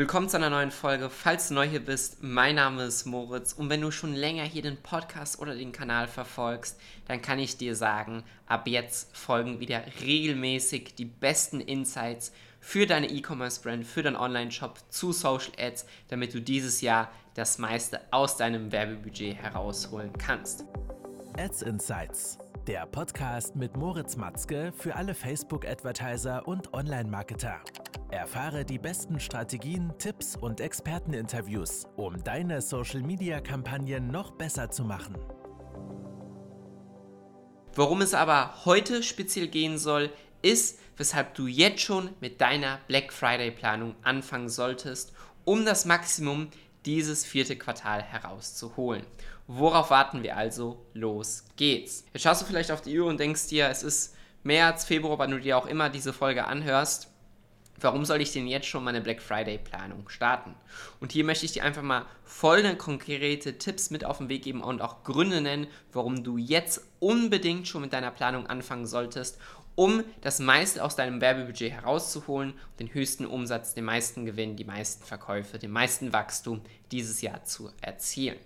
Willkommen zu einer neuen Folge. Falls du neu hier bist, mein Name ist Moritz und wenn du schon länger hier den Podcast oder den Kanal verfolgst, dann kann ich dir sagen, ab jetzt folgen wieder regelmäßig die besten Insights für deine E-Commerce-Brand, für deinen Online-Shop zu Social Ads, damit du dieses Jahr das meiste aus deinem Werbebudget herausholen kannst. Ads Insights, der Podcast mit Moritz Matzke für alle Facebook-Advertiser und Online-Marketer. Erfahre die besten Strategien, Tipps und Experteninterviews, um deine Social-Media-Kampagnen noch besser zu machen. Worum es aber heute speziell gehen soll, ist, weshalb du jetzt schon mit deiner Black Friday-Planung anfangen solltest, um das Maximum dieses vierte Quartal herauszuholen. Worauf warten wir also? Los geht's. Jetzt schaust du vielleicht auf die Uhr und denkst dir, es ist März, Februar, wann du dir auch immer diese Folge anhörst warum soll ich denn jetzt schon meine Black Friday Planung starten? Und hier möchte ich dir einfach mal folgende konkrete Tipps mit auf den Weg geben und auch Gründe nennen, warum du jetzt unbedingt schon mit deiner Planung anfangen solltest, um das meiste aus deinem Werbebudget herauszuholen, den höchsten Umsatz, den meisten Gewinn, die meisten Verkäufe, den meisten Wachstum dieses Jahr zu erzielen.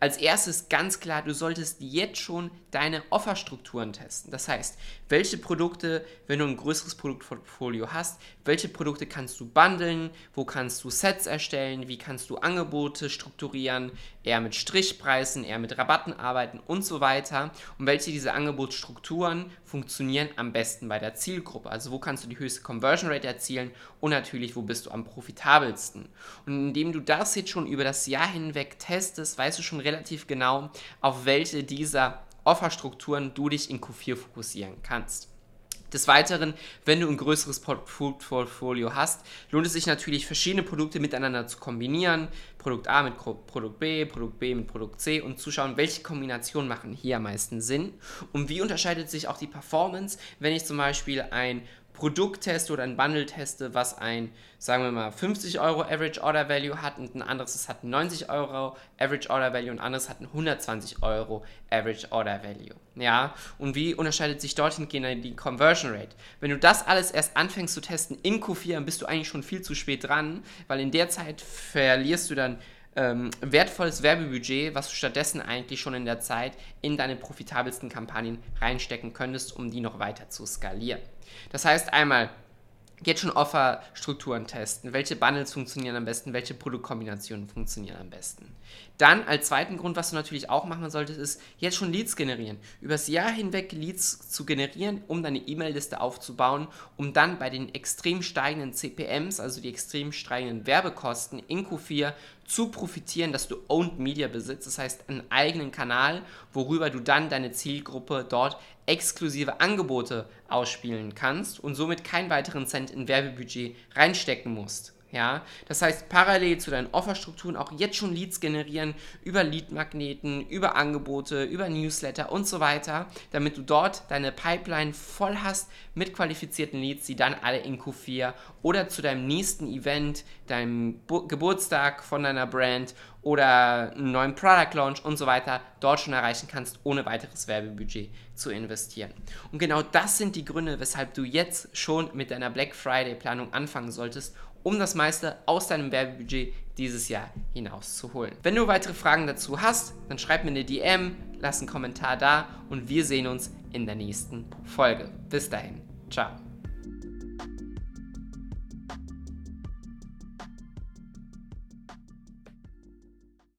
Als erstes ganz klar, du solltest jetzt schon deine Offerstrukturen testen. Das heißt, welche Produkte, wenn du ein größeres Produktportfolio hast, welche Produkte kannst du bundeln, wo kannst du Sets erstellen, wie kannst du Angebote strukturieren, eher mit Strichpreisen, eher mit Rabatten arbeiten und so weiter. Und welche dieser Angebotsstrukturen funktionieren am besten bei der Zielgruppe. Also wo kannst du die höchste Conversion Rate erzielen und natürlich, wo bist du am profitabelsten. Und indem du das jetzt schon über das Jahr hinweg testest, weißt du schon relativ genau, auf welche dieser Offerstrukturen du dich in Q4 fokussieren kannst. Des Weiteren, wenn du ein größeres Portfolio hast, lohnt es sich natürlich, verschiedene Produkte miteinander zu kombinieren. Produkt A mit Produkt B, Produkt B mit Produkt C und zu schauen, welche Kombinationen machen hier am meisten Sinn und wie unterscheidet sich auch die Performance, wenn ich zum Beispiel ein Produkt teste oder ein Bundle teste, was ein, sagen wir mal, 50 Euro Average Order Value hat und ein anderes das hat 90 Euro Average Order Value und ein anderes hat ein 120 Euro Average Order Value. Ja, und wie unterscheidet sich dorthin die Conversion Rate? Wenn du das alles erst anfängst zu testen in Q4, dann bist du eigentlich schon viel zu spät dran, weil in der Zeit verlierst du dann ähm, wertvolles Werbebudget, was du stattdessen eigentlich schon in der Zeit in deine profitabelsten Kampagnen reinstecken könntest, um die noch weiter zu skalieren. Das heißt einmal, jetzt schon Offerstrukturen testen. Welche Bundles funktionieren am besten? Welche Produktkombinationen funktionieren am besten? Dann als zweiten Grund, was du natürlich auch machen solltest, ist jetzt schon Leads generieren. Übers Jahr hinweg Leads zu generieren, um deine E-Mail-Liste aufzubauen, um dann bei den extrem steigenden CPMs, also die extrem steigenden Werbekosten in Q4 zu profitieren, dass du Owned Media besitzt, das heißt einen eigenen Kanal, worüber du dann deine Zielgruppe dort exklusive Angebote ausspielen kannst und somit keinen weiteren Cent in Werbebudget reinstecken musst. Ja, das heißt, parallel zu deinen Offerstrukturen auch jetzt schon Leads generieren über Leadmagneten, über Angebote, über Newsletter und so weiter, damit du dort deine Pipeline voll hast mit qualifizierten Leads, die dann alle in Q4 oder zu deinem nächsten Event, deinem Bo Geburtstag von deiner Brand oder einen neuen Product Launch und so weiter dort schon erreichen kannst, ohne weiteres Werbebudget zu investieren. Und genau das sind die Gründe, weshalb du jetzt schon mit deiner Black Friday Planung anfangen solltest um das meiste aus deinem Werbebudget dieses Jahr hinauszuholen. Wenn du weitere Fragen dazu hast, dann schreib mir eine DM, lass einen Kommentar da und wir sehen uns in der nächsten Folge. Bis dahin, ciao.